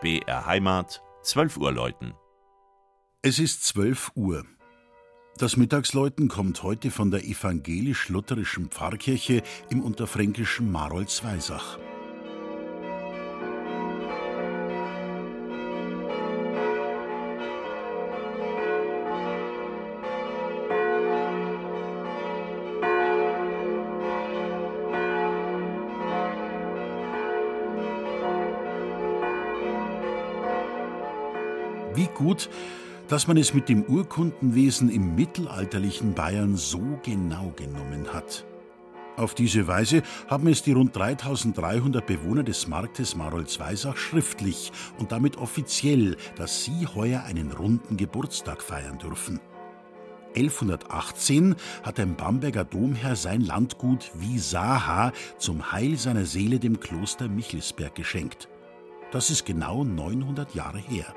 BR Heimat, 12 Uhr läuten. Es ist 12 Uhr. Das Mittagsläuten kommt heute von der evangelisch-lutherischen Pfarrkirche im unterfränkischen Marolzweisach. Wie gut, dass man es mit dem Urkundenwesen im mittelalterlichen Bayern so genau genommen hat. Auf diese Weise haben es die rund 3300 Bewohner des Marktes Marolzweisach schriftlich und damit offiziell, dass sie heuer einen runden Geburtstag feiern dürfen. 1118 hat ein Bamberger Domherr sein Landgut Wiesaha zum Heil seiner Seele dem Kloster Michelsberg geschenkt. Das ist genau 900 Jahre her.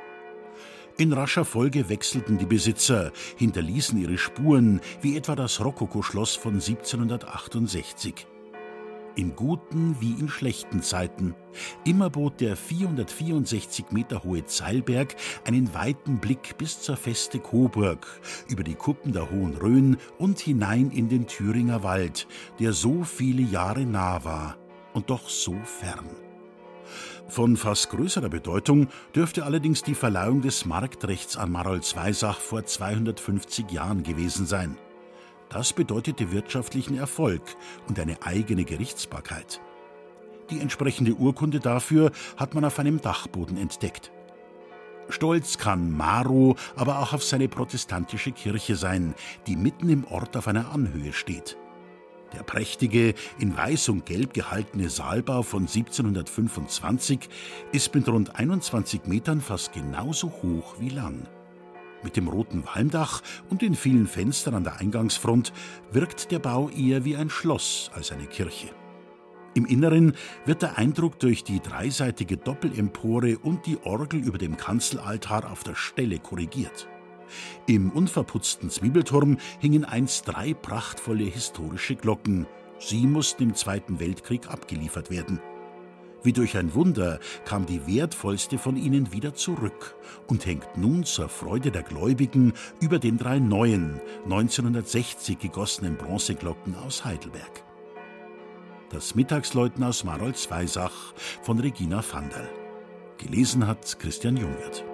In rascher Folge wechselten die Besitzer, hinterließen ihre Spuren, wie etwa das Rokokoschloss von 1768. In guten wie in schlechten Zeiten. Immer bot der 464 Meter hohe Zeilberg einen weiten Blick bis zur Feste Coburg, über die Kuppen der Hohen Rhön und hinein in den Thüringer Wald, der so viele Jahre nah war und doch so fern. Von fast größerer Bedeutung dürfte allerdings die Verleihung des Marktrechts an Marolzweisach vor 250 Jahren gewesen sein. Das bedeutete wirtschaftlichen Erfolg und eine eigene Gerichtsbarkeit. Die entsprechende Urkunde dafür hat man auf einem Dachboden entdeckt. Stolz kann Maro aber auch auf seine protestantische Kirche sein, die mitten im Ort auf einer Anhöhe steht. Der prächtige, in weiß und gelb gehaltene Saalbau von 1725 ist mit rund 21 Metern fast genauso hoch wie lang. Mit dem roten Walmdach und den vielen Fenstern an der Eingangsfront wirkt der Bau eher wie ein Schloss als eine Kirche. Im Inneren wird der Eindruck durch die dreiseitige Doppelempore und die Orgel über dem Kanzelaltar auf der Stelle korrigiert. Im unverputzten Zwiebelturm hingen einst drei prachtvolle historische Glocken. Sie mussten im Zweiten Weltkrieg abgeliefert werden. Wie durch ein Wunder kam die wertvollste von ihnen wieder zurück und hängt nun zur Freude der Gläubigen über den drei neuen, 1960 gegossenen Bronzeglocken aus Heidelberg. Das Mittagsläuten aus Marolzweisach von Regina Vandal. Gelesen hat Christian Jungwirth.